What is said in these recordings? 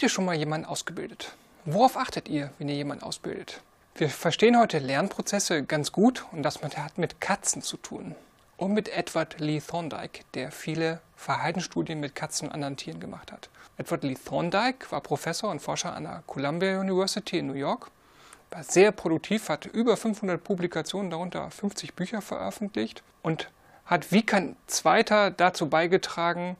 Habt ihr schon mal jemanden ausgebildet? Worauf achtet ihr, wenn ihr jemanden ausbildet? Wir verstehen heute Lernprozesse ganz gut und das hat mit Katzen zu tun. Und mit Edward Lee Thorndike, der viele Verhaltensstudien mit Katzen und anderen Tieren gemacht hat. Edward Lee Thorndike war Professor und Forscher an der Columbia University in New York, war sehr produktiv, hat über 500 Publikationen, darunter 50 Bücher veröffentlicht und hat wie kein zweiter dazu beigetragen,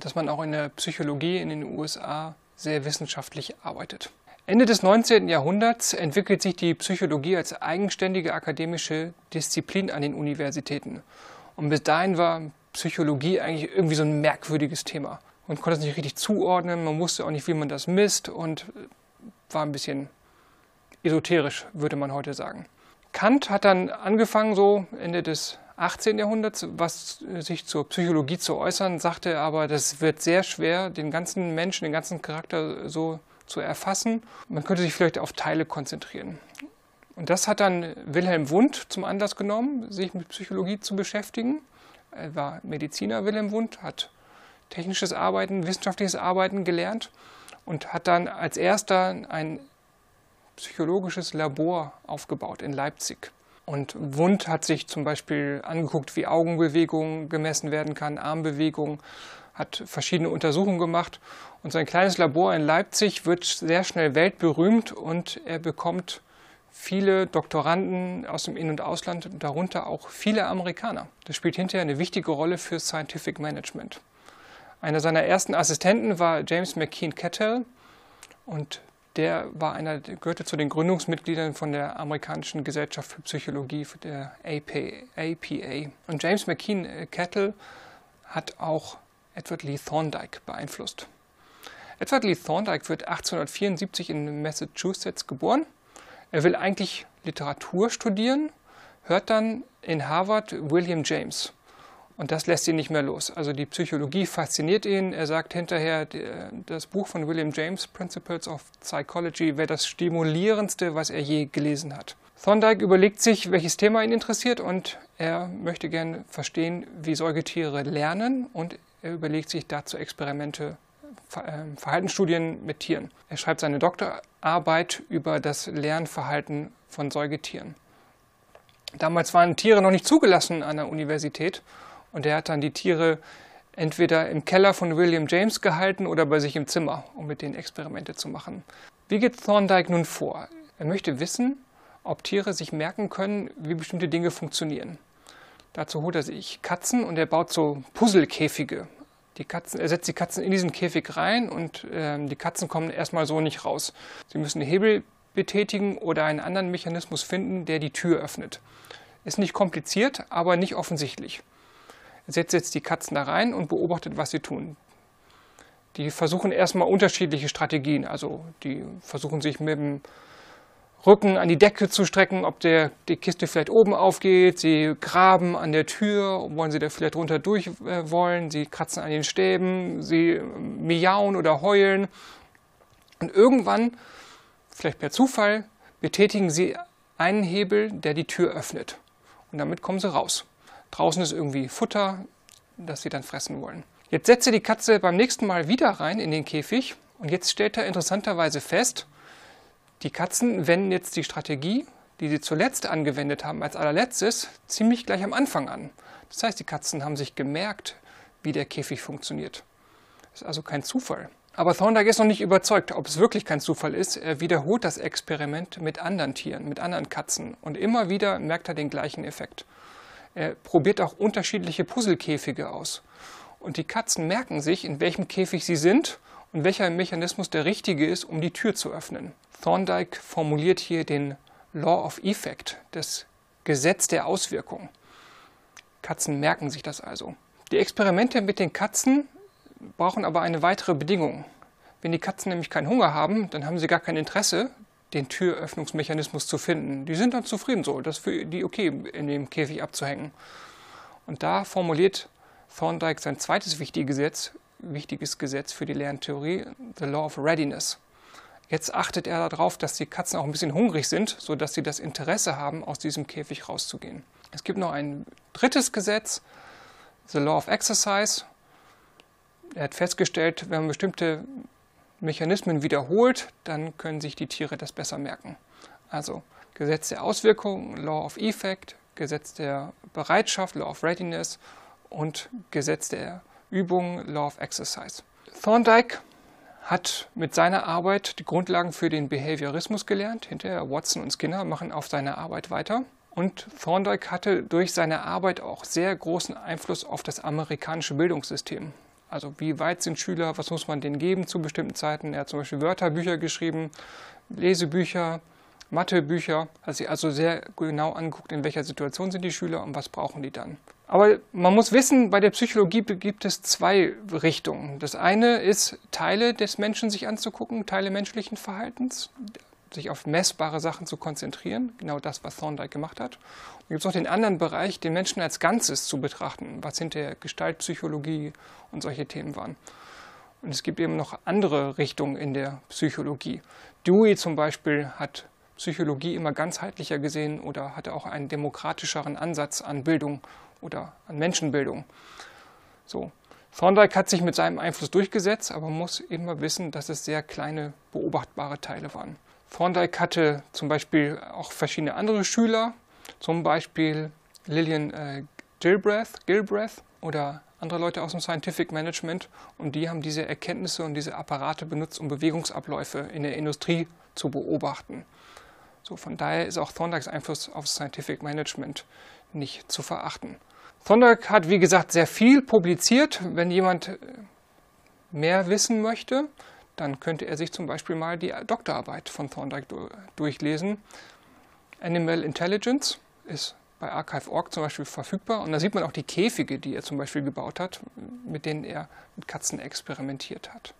dass man auch in der Psychologie in den USA sehr wissenschaftlich arbeitet. Ende des 19. Jahrhunderts entwickelt sich die Psychologie als eigenständige akademische Disziplin an den Universitäten. Und bis dahin war Psychologie eigentlich irgendwie so ein merkwürdiges Thema. Man konnte es nicht richtig zuordnen, man wusste auch nicht, wie man das misst und war ein bisschen esoterisch, würde man heute sagen. Kant hat dann angefangen, so Ende des 18. Jahrhunderts, was sich zur Psychologie zu äußern, sagte aber, das wird sehr schwer, den ganzen Menschen, den ganzen Charakter so zu erfassen. Man könnte sich vielleicht auf Teile konzentrieren. Und das hat dann Wilhelm Wundt zum Anlass genommen, sich mit Psychologie zu beschäftigen. Er war Mediziner, Wilhelm Wundt, hat technisches Arbeiten, wissenschaftliches Arbeiten gelernt und hat dann als erster ein psychologisches Labor aufgebaut in Leipzig. Und Wundt hat sich zum Beispiel angeguckt, wie Augenbewegung gemessen werden kann, Armbewegung, hat verschiedene Untersuchungen gemacht. Und sein kleines Labor in Leipzig wird sehr schnell weltberühmt und er bekommt viele Doktoranden aus dem In- und Ausland, darunter auch viele Amerikaner. Das spielt hinterher eine wichtige Rolle für Scientific Management. Einer seiner ersten Assistenten war James McKean Cattell und der war einer, gehörte zu den Gründungsmitgliedern von der amerikanischen Gesellschaft für Psychologie, der APA. Und James McKean äh, Kettle hat auch Edward Lee Thorndike beeinflusst. Edward Lee Thorndike wird 1874 in Massachusetts geboren. Er will eigentlich Literatur studieren, hört dann in Harvard William James. Und das lässt ihn nicht mehr los. Also die Psychologie fasziniert ihn. Er sagt hinterher, das Buch von William James, Principles of Psychology, wäre das stimulierendste, was er je gelesen hat. Thorndike überlegt sich, welches Thema ihn interessiert und er möchte gerne verstehen, wie Säugetiere lernen und er überlegt sich dazu Experimente, ähm, Verhaltensstudien mit Tieren. Er schreibt seine Doktorarbeit über das Lernverhalten von Säugetieren. Damals waren Tiere noch nicht zugelassen an der Universität und er hat dann die Tiere entweder im Keller von William James gehalten oder bei sich im Zimmer, um mit denen Experimente zu machen. Wie geht Thorndike nun vor? Er möchte wissen, ob Tiere sich merken können, wie bestimmte Dinge funktionieren. Dazu holt er sich Katzen und er baut so Puzzlekäfige. Die Katzen, er setzt die Katzen in diesen Käfig rein und äh, die Katzen kommen erstmal so nicht raus. Sie müssen Hebel betätigen oder einen anderen Mechanismus finden, der die Tür öffnet. Ist nicht kompliziert, aber nicht offensichtlich setzt jetzt die Katzen da rein und beobachtet, was sie tun. Die versuchen erstmal unterschiedliche Strategien. Also die versuchen sich mit dem Rücken an die Decke zu strecken, ob der, die Kiste vielleicht oben aufgeht. Sie graben an der Tür, wollen sie da vielleicht runter durch äh, wollen. Sie kratzen an den Stäben, sie miauen oder heulen. Und irgendwann, vielleicht per Zufall, betätigen sie einen Hebel, der die Tür öffnet. Und damit kommen sie raus. Draußen ist irgendwie Futter, das sie dann fressen wollen. Jetzt setzt er die Katze beim nächsten Mal wieder rein in den Käfig und jetzt stellt er interessanterweise fest, die Katzen wenden jetzt die Strategie, die sie zuletzt angewendet haben, als allerletztes, ziemlich gleich am Anfang an. Das heißt, die Katzen haben sich gemerkt, wie der Käfig funktioniert. Das ist also kein Zufall. Aber Thorndike ist noch nicht überzeugt, ob es wirklich kein Zufall ist. Er wiederholt das Experiment mit anderen Tieren, mit anderen Katzen. Und immer wieder merkt er den gleichen Effekt. Er probiert auch unterschiedliche Puzzlekäfige aus. Und die Katzen merken sich, in welchem Käfig sie sind und welcher Mechanismus der richtige ist, um die Tür zu öffnen. Thorndike formuliert hier den Law of Effect, das Gesetz der Auswirkung. Katzen merken sich das also. Die Experimente mit den Katzen brauchen aber eine weitere Bedingung. Wenn die Katzen nämlich keinen Hunger haben, dann haben sie gar kein Interesse, den Türöffnungsmechanismus zu finden. Die sind dann zufrieden so, das ist für die okay, in dem Käfig abzuhängen. Und da formuliert Thorndike sein zweites wichtiges Gesetz, wichtiges Gesetz für die Lerntheorie, the Law of Readiness. Jetzt achtet er darauf, dass die Katzen auch ein bisschen hungrig sind, sodass sie das Interesse haben, aus diesem Käfig rauszugehen. Es gibt noch ein drittes Gesetz, the Law of Exercise. Er hat festgestellt, wenn man bestimmte Mechanismen wiederholt, dann können sich die Tiere das besser merken. Also Gesetz der Auswirkung, Law of Effect, Gesetz der Bereitschaft, Law of Readiness und Gesetz der Übung, Law of Exercise. Thorndike hat mit seiner Arbeit die Grundlagen für den Behaviorismus gelernt. Hinterher Watson und Skinner machen auf seine Arbeit weiter. Und Thorndike hatte durch seine Arbeit auch sehr großen Einfluss auf das amerikanische Bildungssystem. Also wie weit sind Schüler, was muss man denen geben zu bestimmten Zeiten. Er hat zum Beispiel Wörterbücher geschrieben, Lesebücher, Mathebücher, hat sich also sehr genau angeguckt, in welcher Situation sind die Schüler und was brauchen die dann. Aber man muss wissen, bei der Psychologie gibt es zwei Richtungen. Das eine ist, Teile des Menschen sich anzugucken, Teile menschlichen Verhaltens, sich auf messbare Sachen zu konzentrieren, genau das, was Thorndike gemacht hat. Und gibt es auch den anderen Bereich, den Menschen als Ganzes zu betrachten, was hinter Gestaltpsychologie und solche Themen waren. Und es gibt eben noch andere Richtungen in der Psychologie. Dewey zum Beispiel hat Psychologie immer ganzheitlicher gesehen oder hatte auch einen demokratischeren Ansatz an Bildung oder an Menschenbildung. So. Thorndike hat sich mit seinem Einfluss durchgesetzt, aber muss immer wissen, dass es sehr kleine beobachtbare Teile waren. Thorndike hatte zum Beispiel auch verschiedene andere Schüler, zum Beispiel Lillian äh, Gilbreth, Gilbreth oder andere Leute aus dem Scientific Management und die haben diese Erkenntnisse und diese Apparate benutzt, um Bewegungsabläufe in der Industrie zu beobachten. So, von daher ist auch Thorndikes Einfluss auf Scientific Management nicht zu verachten. Thorndike hat, wie gesagt, sehr viel publiziert. Wenn jemand äh, mehr wissen möchte, dann könnte er sich zum Beispiel mal die Doktorarbeit von Thorndike durchlesen. Animal Intelligence ist bei Archive.org zum Beispiel verfügbar und da sieht man auch die Käfige, die er zum Beispiel gebaut hat, mit denen er mit Katzen experimentiert hat.